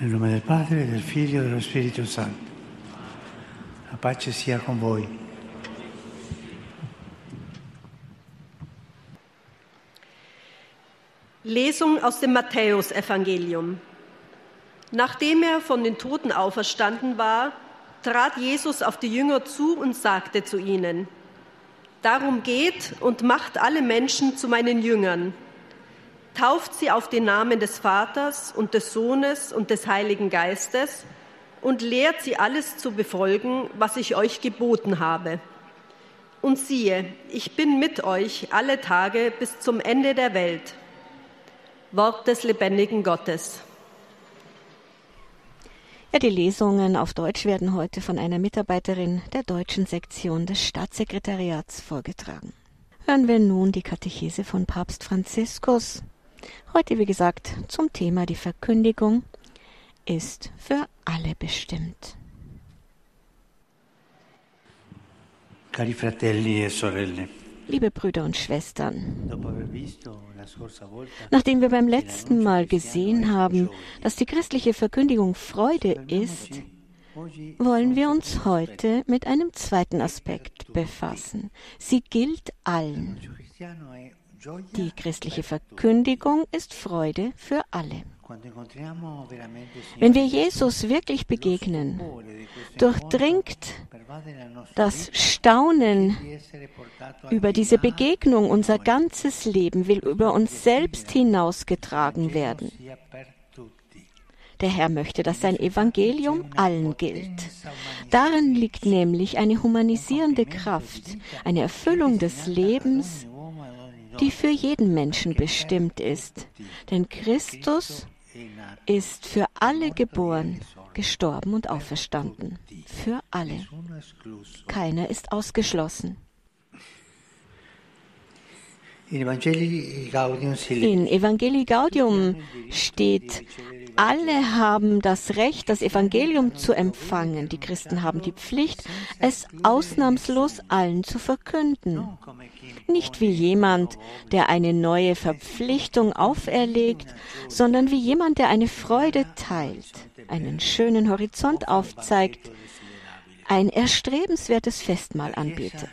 Nel nome del Padre, del Figlio e dello Spirito Santo. La pace sia con voi. Lesung aus dem Matthäusevangelium. Nachdem er von den Toten auferstanden war, trat Jesus auf die Jünger zu und sagte zu ihnen, Darum geht und macht alle Menschen zu meinen Jüngern. Tauft sie auf den Namen des Vaters und des Sohnes und des Heiligen Geistes und lehrt sie alles zu befolgen, was ich euch geboten habe. Und siehe, ich bin mit euch alle Tage bis zum Ende der Welt. Wort des lebendigen Gottes. Ja, die Lesungen auf Deutsch werden heute von einer Mitarbeiterin der deutschen Sektion des Staatssekretariats vorgetragen. Hören wir nun die Katechese von Papst Franziskus. Heute, wie gesagt, zum Thema die Verkündigung ist für alle bestimmt. Cari fratelli e sorelle, Liebe Brüder und Schwestern, nachdem wir beim letzten Mal gesehen haben, dass die christliche Verkündigung Freude ist, wollen wir uns heute mit einem zweiten Aspekt befassen. Sie gilt allen. Die christliche Verkündigung ist Freude für alle. Wenn wir Jesus wirklich begegnen, durchdringt das Staunen über diese Begegnung unser ganzes Leben, will über uns selbst hinausgetragen werden. Der Herr möchte, dass sein Evangelium allen gilt. Darin liegt nämlich eine humanisierende Kraft, eine Erfüllung des Lebens, die für jeden Menschen bestimmt ist. Denn Christus ist für alle geboren, gestorben und auferstanden. Für alle. Keiner ist ausgeschlossen. In Evangelii Gaudium, steht, alle haben das Recht, das Evangelium zu empfangen. Die Christen haben die Pflicht, es ausnahmslos allen zu verkünden. Nicht wie jemand, der eine neue Verpflichtung auferlegt, sondern wie jemand, der eine Freude teilt, einen schönen Horizont aufzeigt, ein erstrebenswertes Festmahl anbietet.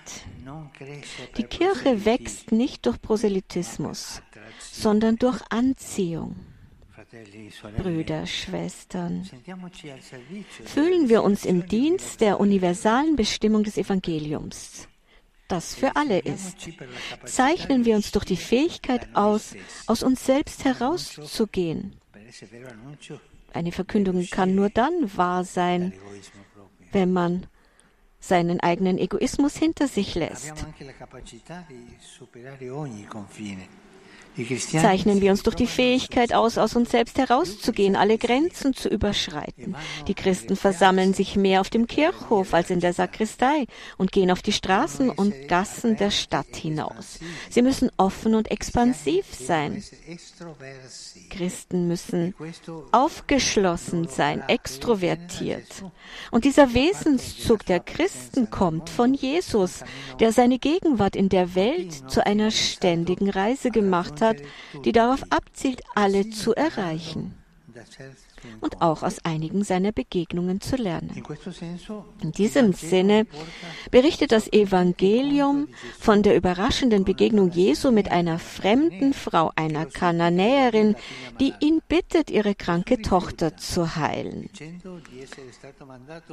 Die Kirche wächst nicht durch Proselytismus, sondern durch Anziehung. Brüder, Schwestern, fühlen wir uns im Dienst der universalen Bestimmung des Evangeliums, das für alle ist. Zeichnen wir uns durch die Fähigkeit aus, aus uns selbst herauszugehen. Eine Verkündung kann nur dann wahr sein, wenn man seinen eigenen Egoismus hinter sich lässt. Zeichnen wir uns durch die Fähigkeit aus, aus uns selbst herauszugehen, alle Grenzen zu überschreiten. Die Christen versammeln sich mehr auf dem Kirchhof als in der Sakristei und gehen auf die Straßen und Gassen der Stadt hinaus. Sie müssen offen und expansiv sein. Christen müssen aufgeschlossen sein, extrovertiert. Und dieser Wesenszug der Christen kommt von Jesus, der seine Gegenwart in der Welt zu einer ständigen Reise gemacht hat, die darauf abzielt, alle zu erreichen und auch aus einigen seiner Begegnungen zu lernen. In diesem Sinne berichtet das Evangelium von der überraschenden Begegnung Jesu mit einer fremden Frau, einer Kananäerin, die ihn bittet, ihre kranke Tochter zu heilen.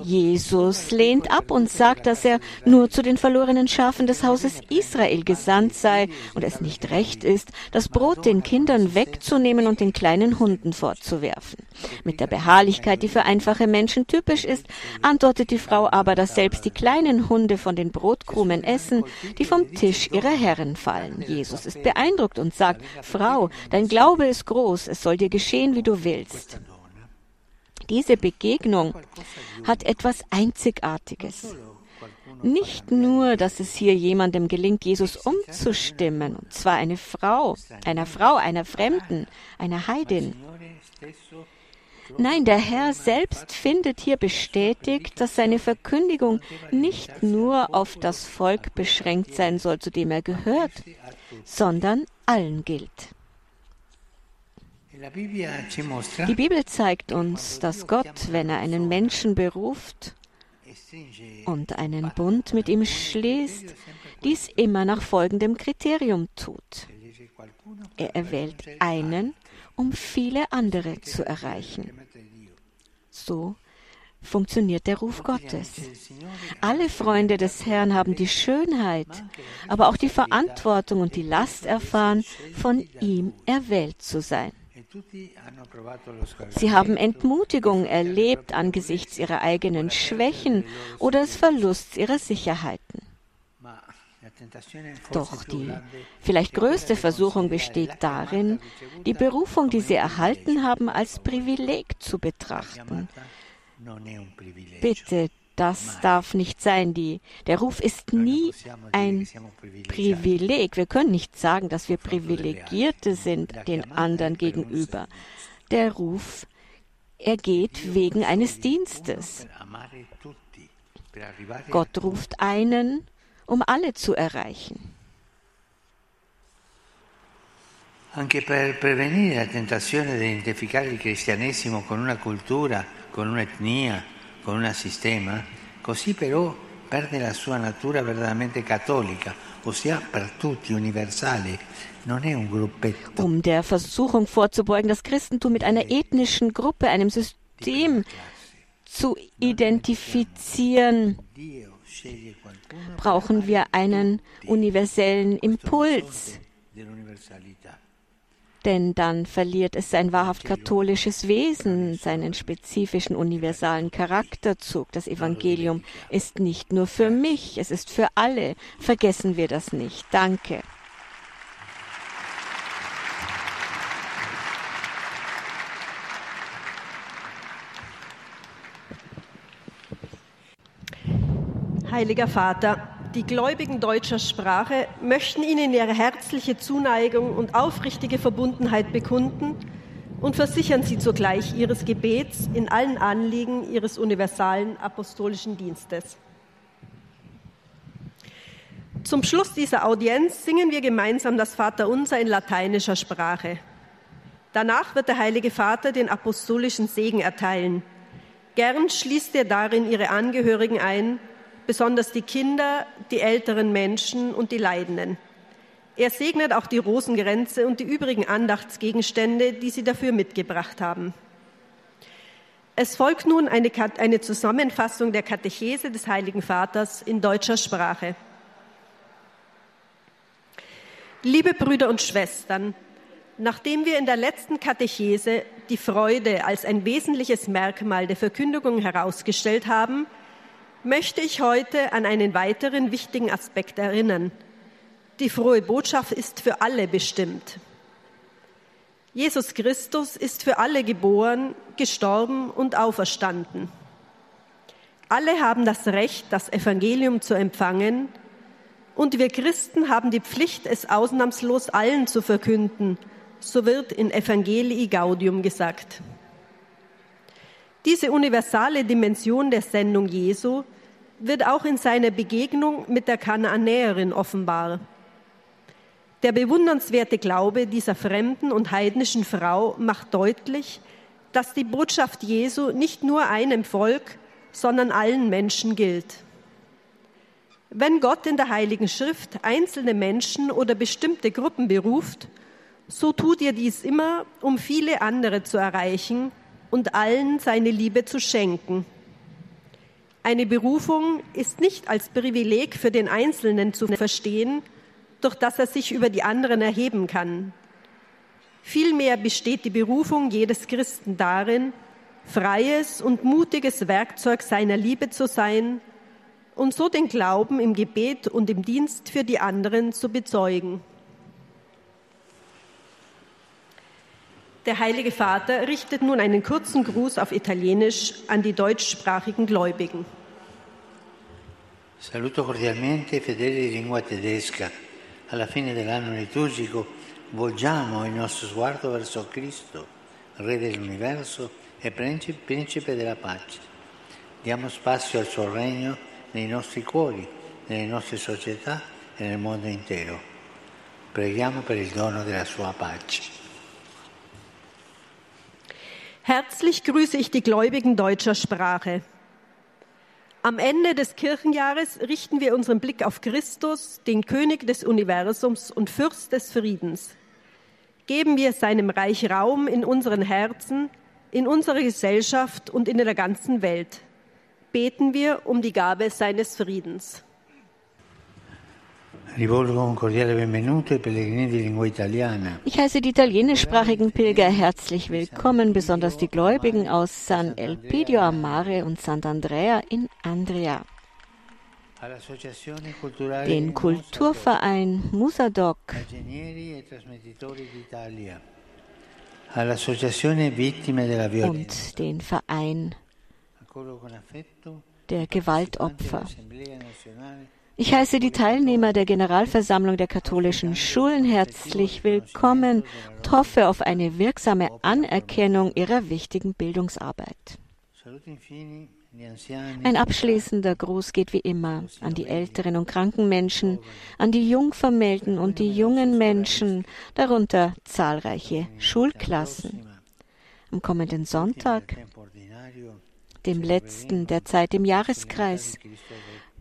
Jesus lehnt ab und sagt, dass er nur zu den verlorenen Schafen des Hauses Israel gesandt sei und es nicht recht ist, das Brot den Kindern wegzunehmen und den kleinen Hunden vorzuwerfen. Mit der Beharrlichkeit, die für einfache Menschen typisch ist, antwortet die Frau aber, dass selbst die kleinen Hunde von den Brotkrumen essen, die vom Tisch ihrer Herren fallen. Jesus ist beeindruckt und sagt, Frau, dein Glaube ist groß, es soll dir geschehen, wie du willst. Diese Begegnung hat etwas Einzigartiges. Nicht nur, dass es hier jemandem gelingt, Jesus umzustimmen, und zwar eine Frau, einer Frau, einer Fremden, einer Heidin. Nein, der Herr selbst findet hier bestätigt, dass seine Verkündigung nicht nur auf das Volk beschränkt sein soll, zu dem er gehört, sondern allen gilt. Die Bibel zeigt uns, dass Gott, wenn er einen Menschen beruft und einen Bund mit ihm schließt, dies immer nach folgendem Kriterium tut. Er erwählt einen, um viele andere zu erreichen. So funktioniert der Ruf Gottes. Alle Freunde des Herrn haben die Schönheit, aber auch die Verantwortung und die Last erfahren, von ihm erwählt zu sein. Sie haben Entmutigung erlebt angesichts ihrer eigenen Schwächen oder des Verlusts ihrer Sicherheiten. Doch die vielleicht größte Versuchung besteht darin, die Berufung, die sie erhalten haben, als Privileg zu betrachten. Bitte, das darf nicht sein. Die, der Ruf ist nie ein Privileg. Wir können nicht sagen, dass wir Privilegierte sind den anderen gegenüber. Der Ruf, er geht wegen eines Dienstes. Gott ruft einen, um alle zu erreichen. Anche per prevenire la tentazione di identificare il cristianesimo con una cultura, con un'etnia, con un sistema, così però perde la sua natura veramente cattolica, ossia per tutti universale. Um der Versuchung vorzubeugen, das Christentum mit einer ethnischen Gruppe, einem System zu identifizieren, brauchen wir einen universellen Impuls denn dann verliert es sein wahrhaft katholisches Wesen, seinen spezifischen universalen Charakterzug. Das Evangelium ist nicht nur für mich, es ist für alle. Vergessen wir das nicht. Danke. Heiliger Vater, die Gläubigen deutscher Sprache möchten Ihnen ihre herzliche Zuneigung und aufrichtige Verbundenheit bekunden und versichern Sie zugleich Ihres Gebets in allen Anliegen Ihres universalen apostolischen Dienstes. Zum Schluss dieser Audienz singen wir gemeinsam das Vaterunser in lateinischer Sprache. Danach wird der Heilige Vater den apostolischen Segen erteilen. Gern schließt er darin Ihre Angehörigen ein, besonders die Kinder, die älteren Menschen und die Leidenden. Er segnet auch die Rosengrenze und die übrigen Andachtsgegenstände, die Sie dafür mitgebracht haben. Es folgt nun eine, eine, Zusammenfassung der Katechese des Heiligen Vaters in deutscher Sprache. Liebe Brüder und Schwestern, nachdem wir in der letzten Katechese die Freude als ein wesentliches Merkmal der Verkündigung herausgestellt haben, möchte ich heute an einen weiteren wichtigen Aspekt erinnern. Die frohe Botschaft ist für alle bestimmt. Jesus Christus ist für alle geboren, gestorben und auferstanden. Alle haben das Recht, das Evangelium zu empfangen, und wir Christen haben die Pflicht, es ausnahmslos allen zu verkünden. So wird in Evangelii Gaudium gesagt. Diese universale Dimension der Sendung Jesu wird auch in seiner Begegnung mit der Kanaanäerin offenbar. Der bewundernswerte Glaube dieser fremden und heidnischen Frau macht deutlich, dass die Botschaft Jesu nicht nur einem Volk, sondern allen Menschen gilt. Wenn Gott in der Heiligen Schrift einzelne Menschen oder bestimmte Gruppen beruft, so tut er dies immer, um viele andere zu erreichen und allen seine Liebe zu schenken. Eine Berufung ist nicht als Privileg für den Einzelnen zu verstehen, durch das er sich über die anderen erheben kann. Vielmehr besteht die Berufung jedes Christen darin, freies und mutiges Werkzeug seiner Liebe zu sein und so den Glauben im Gebet und im Dienst für die anderen zu bezeugen. Der Heilige Vater richtet nun einen kurzen Gruß auf Italienisch an die deutschsprachigen Gläubigen. Saluto cordialmente i fedeli di lingua tedesca. Alla fine dell'anno liturgico volgiamo il nostro sguardo verso Cristo, Re dell'universo e Principe della pace. Diamo spazio al suo regno nei nostri cuori, nelle nostre società e nel mondo intero. Preghiamo per il dono della sua pace. Herzlich grüße ich die Gläubigen deutscher Sprache. Am Ende des Kirchenjahres richten wir unseren Blick auf Christus, den König des Universums und Fürst des Friedens. Geben wir seinem Reich Raum in unseren Herzen, in unserer Gesellschaft und in der ganzen Welt. Beten wir um die Gabe seines Friedens. Ich heiße die italienischsprachigen Pilger herzlich willkommen, besonders die Gläubigen aus San Elpidio a Mare und Sant'Andrea in Andria. Den Kulturverein Musadoc, und den Verein der Gewaltopfer. Ich heiße die Teilnehmer der Generalversammlung der katholischen Schulen herzlich willkommen und hoffe auf eine wirksame Anerkennung ihrer wichtigen Bildungsarbeit. Ein abschließender Gruß geht wie immer an die älteren und kranken Menschen, an die Jungvermählten und die jungen Menschen, darunter zahlreiche Schulklassen. Am kommenden Sonntag, dem letzten der Zeit im Jahreskreis,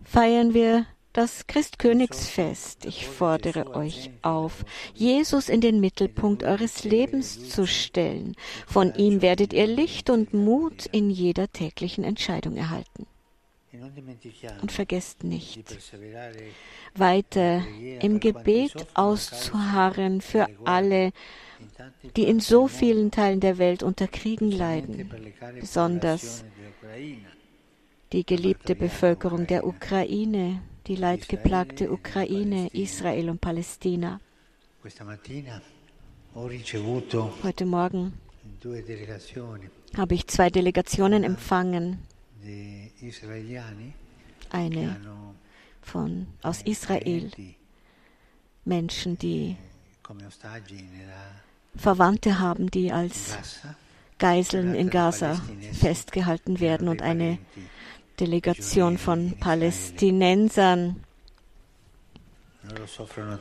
feiern wir das Christkönigsfest. Ich fordere euch auf, Jesus in den Mittelpunkt eures Lebens zu stellen. Von ihm werdet ihr Licht und Mut in jeder täglichen Entscheidung erhalten. Und vergesst nicht, weiter im Gebet auszuharren für alle, die in so vielen Teilen der Welt unter Kriegen leiden, besonders die geliebte Bevölkerung der Ukraine, die leidgeplagte Ukraine, Israel und Palästina. Heute Morgen habe ich zwei Delegationen empfangen. Eine von, aus Israel, Menschen, die Verwandte haben, die als Geiseln in Gaza festgehalten werden und eine Delegation von Palästinensern,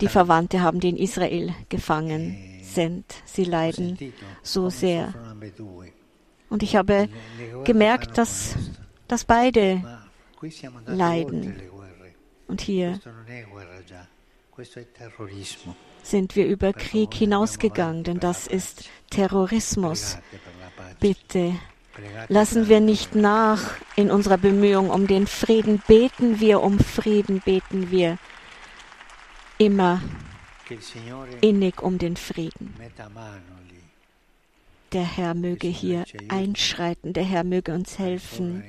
die Verwandte haben, die in Israel gefangen sind. Sie leiden so sehr. Und ich habe gemerkt, dass, dass beide leiden. Und hier sind wir über Krieg hinausgegangen, denn das ist Terrorismus. Bitte Lassen wir nicht nach in unserer Bemühung um den Frieden. Beten wir um Frieden, beten wir immer innig um den Frieden. Der Herr möge hier einschreiten, der Herr möge uns helfen,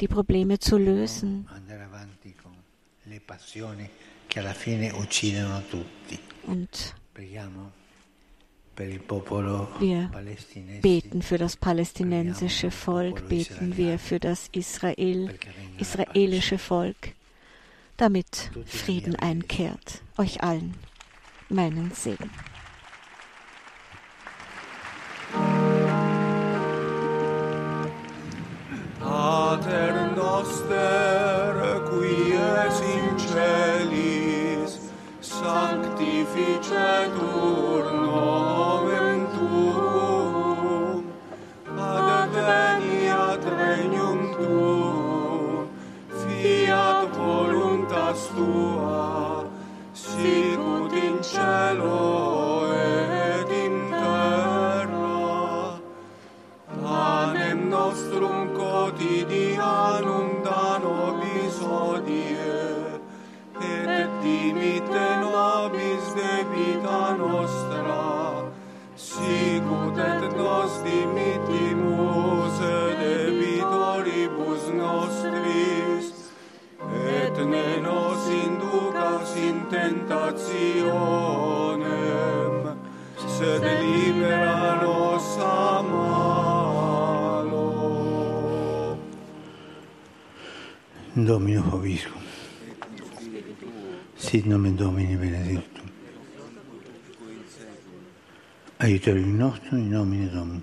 die Probleme zu lösen. Und wir beten für das palästinensische Volk, beten wir für das Israel, israelische Volk, damit Frieden einkehrt. Euch allen meinen Segen. Pater noster, qui es in celis, sanctificetur tua, sicut in cielo Domino Hoviscum. Sit nomen Domini benedictum. Aiutorium nostrum in nomine Domini.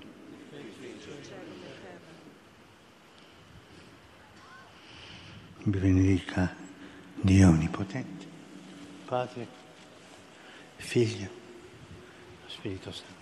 Vi benedica Dio Onnipotente, Padre, Figlio, Spirito Santo.